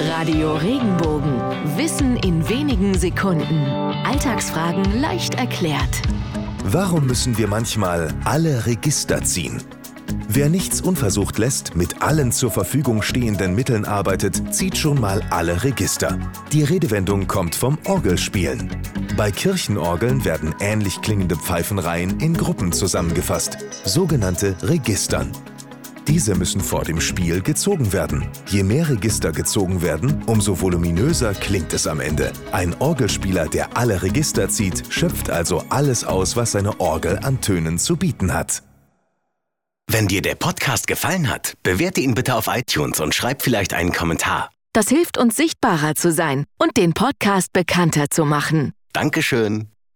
Radio Regenbogen. Wissen in wenigen Sekunden. Alltagsfragen leicht erklärt. Warum müssen wir manchmal alle Register ziehen? Wer nichts unversucht lässt, mit allen zur Verfügung stehenden Mitteln arbeitet, zieht schon mal alle Register. Die Redewendung kommt vom Orgelspielen. Bei Kirchenorgeln werden ähnlich klingende Pfeifenreihen in Gruppen zusammengefasst, sogenannte Registern. Diese müssen vor dem Spiel gezogen werden. Je mehr Register gezogen werden, umso voluminöser klingt es am Ende. Ein Orgelspieler, der alle Register zieht, schöpft also alles aus, was seine Orgel an Tönen zu bieten hat. Wenn dir der Podcast gefallen hat, bewerte ihn bitte auf iTunes und schreib vielleicht einen Kommentar. Das hilft uns sichtbarer zu sein und den Podcast bekannter zu machen. Dankeschön.